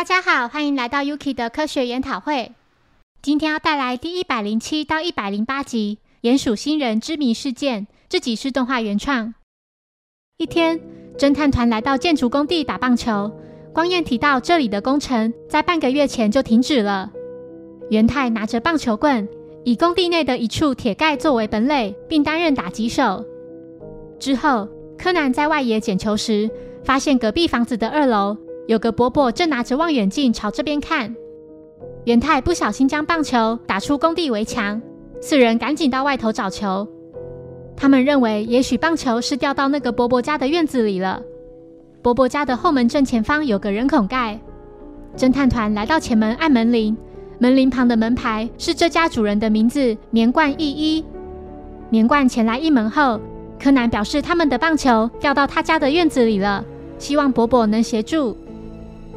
大家好，欢迎来到 Yuki 的科学研讨会。今天要带来第一百零七到一百零八集《鼹鼠星人之谜事件》，这集是动画原创。一天，侦探团来到建筑工地打棒球。光彦提到，这里的工程在半个月前就停止了。元太拿着棒球棍，以工地内的一处铁盖作为本垒，并担任打击手。之后，柯南在外野捡球时，发现隔壁房子的二楼有个伯伯正拿着望远镜朝这边看。元太不小心将棒球打出工地围墙，四人赶紧到外头找球。他们认为，也许棒球是掉到那个伯伯家的院子里了。伯伯家的后门正前方有个人孔盖。侦探团来到前门按门铃，门铃旁的门牌是这家主人的名字——棉冠一一。棉冠前来应门后，柯南表示他们的棒球掉到他家的院子里了，希望伯伯能协助。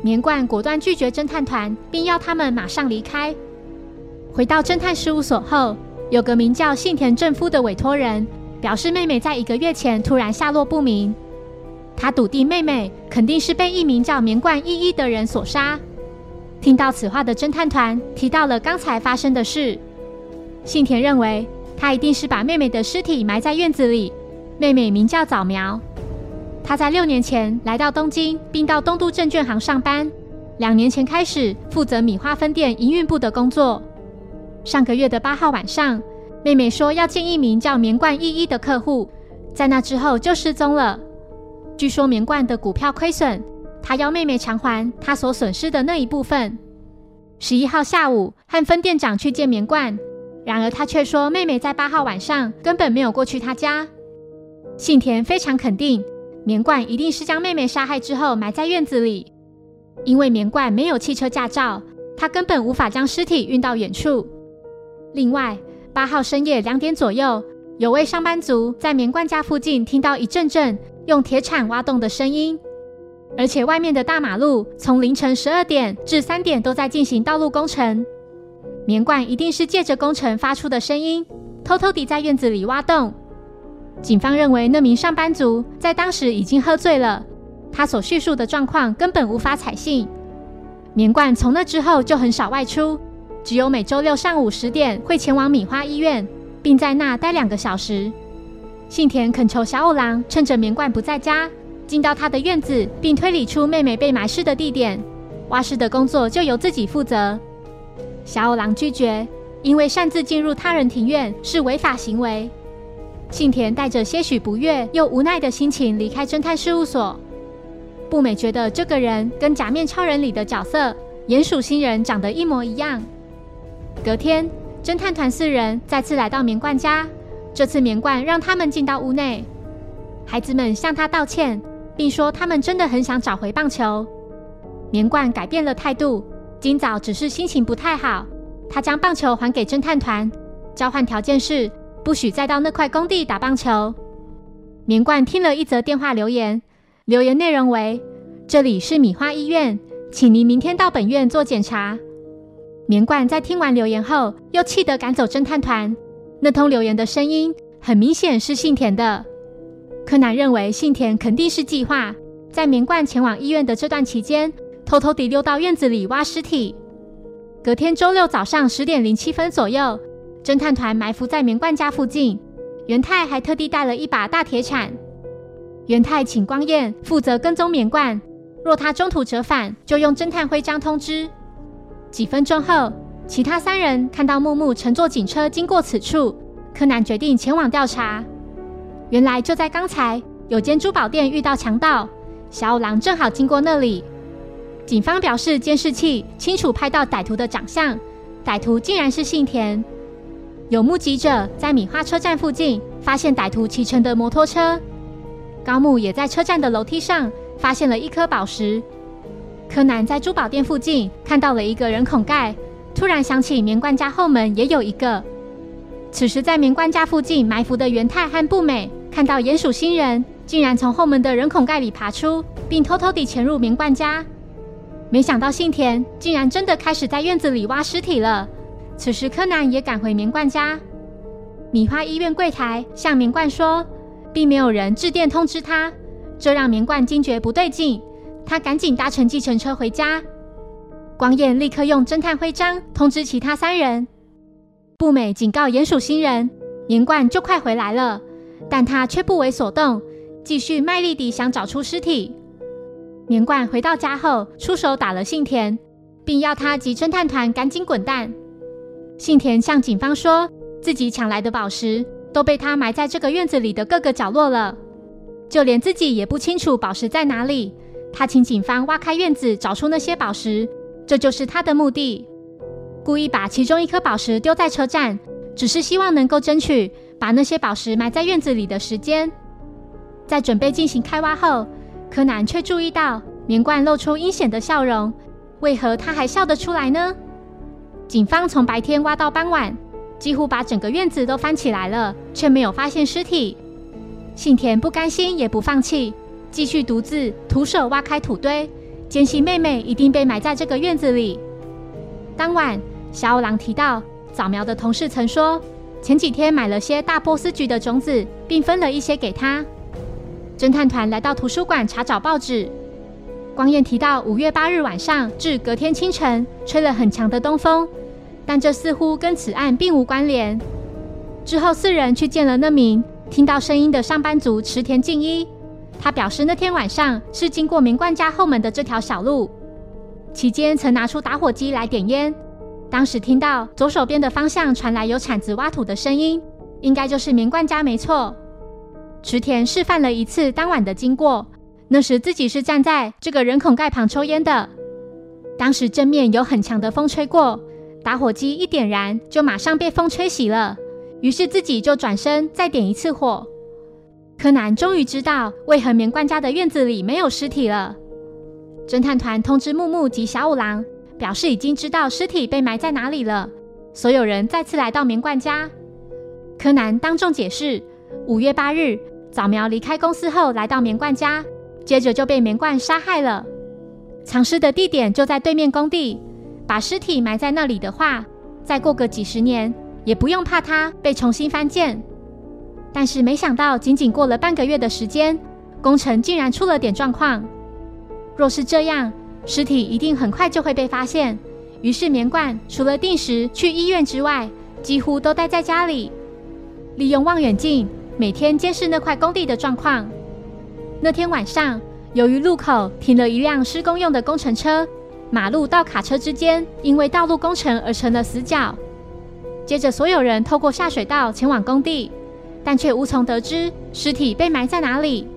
棉冠果断拒绝侦探团，并要他们马上离开。回到侦探事务所后，有个名叫信田正夫的委托人表示，妹妹在一个月前突然下落不明。他笃定妹妹肯定是被一名叫棉冠一一的人所杀。听到此话的侦探团提到了刚才发生的事。信田认为他一定是把妹妹的尸体埋在院子里。妹妹名叫早苗。他在六年前来到东京，并到东都证券行上班。两年前开始负责米花分店营运部的工作。上个月的八号晚上，妹妹说要见一名叫棉冠一一的客户，在那之后就失踪了。据说棉冠的股票亏损，他要妹妹偿还他所损失的那一部分。十一号下午和分店长去见棉冠，然而他却说妹妹在八号晚上根本没有过去他家。信田非常肯定。棉冠一定是将妹妹杀害之后埋在院子里，因为棉冠没有汽车驾照，他根本无法将尸体运到远处。另外，八号深夜两点左右，有位上班族在棉冠家附近听到一阵阵用铁铲挖洞的声音，而且外面的大马路从凌晨十二点至三点都在进行道路工程。棉冠一定是借着工程发出的声音，偷偷地在院子里挖洞。警方认为那名上班族在当时已经喝醉了，他所叙述的状况根本无法采信。棉冠从那之后就很少外出，只有每周六上午十点会前往米花医院，并在那待两个小时。信田恳求小五郎趁着棉冠不在家，进到他的院子，并推理出妹妹被埋尸的地点，挖尸的工作就由自己负责。小五郎拒绝，因为擅自进入他人庭院是违法行为。幸田带着些许不悦又无奈的心情离开侦探事务所。步美觉得这个人跟《假面超人》里的角色鼹鼠星人长得一模一样。隔天，侦探团四人再次来到棉冠家，这次棉冠让他们进到屋内。孩子们向他道歉，并说他们真的很想找回棒球。棉冠改变了态度，今早只是心情不太好。他将棒球还给侦探团，交换条件是。不许再到那块工地打棒球。棉冠听了一则电话留言，留言内容为：“这里是米花医院，请您明天到本院做检查。”棉冠在听完留言后，又气得赶走侦探团。那通留言的声音很明显是信田的。柯南认为信田肯定是计划在棉冠前往医院的这段期间，偷偷地溜到院子里挖尸体。隔天周六早上十点零七分左右。侦探团埋伏在棉冠家附近，元太还特地带了一把大铁铲。元太请光彦负责跟踪棉冠，若他中途折返，就用侦探徽章通知。几分钟后，其他三人看到木木乘坐警车经过此处，柯南决定前往调查。原来就在刚才，有间珠宝店遇到强盗，小五郎正好经过那里。警方表示，监视器清楚拍到歹徒的长相，歹徒竟然是信田。有目击者在米花车站附近发现歹徒骑乘的摩托车，高木也在车站的楼梯上发现了一颗宝石。柯南在珠宝店附近看到了一个人孔盖，突然想起棉冠家后门也有一个。此时在棉冠家附近埋伏的元太和步美看到鼹鼠星人竟然从后门的人孔盖里爬出，并偷偷地潜入棉冠家。没想到信田竟然真的开始在院子里挖尸体了。此时，柯南也赶回棉冠家。米花医院柜台向棉冠说，并没有人致电通知他，这让棉冠惊觉不对劲。他赶紧搭乘计程车回家。光彦立刻用侦探徽章通知其他三人。步美警告鼹鼠星人，年冠就快回来了，但他却不为所动，继续卖力地想找出尸体。年冠回到家后，出手打了信田，并要他及侦探团赶紧滚蛋。信田向警方说，自己抢来的宝石都被他埋在这个院子里的各个角落了，就连自己也不清楚宝石在哪里。他请警方挖开院子，找出那些宝石，这就是他的目的。故意把其中一颗宝石丢在车站，只是希望能够争取把那些宝石埋在院子里的时间。在准备进行开挖后，柯南却注意到棉冠露出阴险的笑容。为何他还笑得出来呢？警方从白天挖到傍晚，几乎把整个院子都翻起来了，却没有发现尸体。信田不甘心，也不放弃。继续独自徒手挖开土堆，坚信妹妹一定被埋在这个院子里。当晚，小五郎提到早苗的同事曾说，前几天买了些大波斯菊的种子，并分了一些给他。侦探团来到图书馆查找报纸，光彦提到五月八日晚上至隔天清晨吹了很强的东风，但这似乎跟此案并无关联。之后，四人去见了那名听到声音的上班族池田静一。他表示，那天晚上是经过明冠家后门的这条小路，期间曾拿出打火机来点烟。当时听到左手边的方向传来有铲子挖土的声音，应该就是明冠家没错。池田示范了一次当晚的经过，那时自己是站在这个人孔盖旁抽烟的。当时正面有很强的风吹过，打火机一点燃就马上被风吹熄了，于是自己就转身再点一次火。柯南终于知道为何棉冠家的院子里没有尸体了。侦探团通知木木及小五郎，表示已经知道尸体被埋在哪里了。所有人再次来到棉冠家。柯南当众解释：五月八日早苗离开公司后来到棉冠家，接着就被棉罐杀害了。藏尸的地点就在对面工地，把尸体埋在那里的话，再过个几十年也不用怕它被重新翻建。但是没想到，仅仅过了半个月的时间，工程竟然出了点状况。若是这样，尸体一定很快就会被发现。于是棉罐除了定时去医院之外，几乎都待在家里，利用望远镜每天监视那块工地的状况。那天晚上，由于路口停了一辆施工用的工程车，马路到卡车之间因为道路工程而成了死角。接着，所有人透过下水道前往工地。但却无从得知尸体被埋在哪里。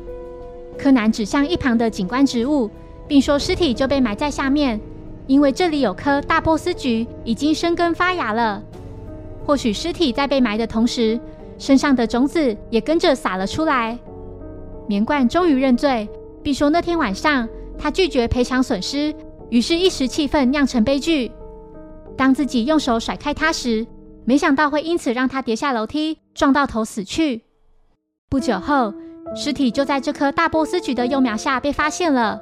柯南指向一旁的景观植物，并说：“尸体就被埋在下面，因为这里有棵大波斯菊已经生根发芽了。或许尸体在被埋的同时，身上的种子也跟着撒了出来。”棉冠终于认罪，并说：“那天晚上他拒绝赔偿损失，于是一时气愤酿成悲剧。当自己用手甩开他时，没想到会因此让他跌下楼梯。”撞到头死去。不久后，尸体就在这棵大波斯菊的幼苗下被发现了。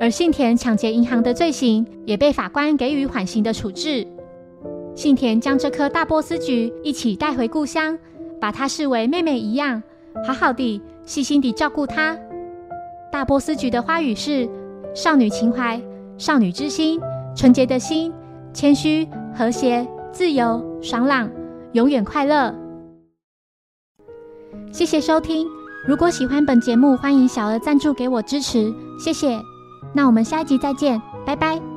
而信田抢劫银行的罪行也被法官给予缓刑的处置。信田将这棵大波斯菊一起带回故乡，把它视为妹妹一样，好好的、细心地照顾它。大波斯菊的花语是少女情怀、少女之心、纯洁的心、谦虚、和谐、自由、爽朗、永远快乐。谢谢收听，如果喜欢本节目，欢迎小额赞助给我支持，谢谢。那我们下一集再见，拜拜。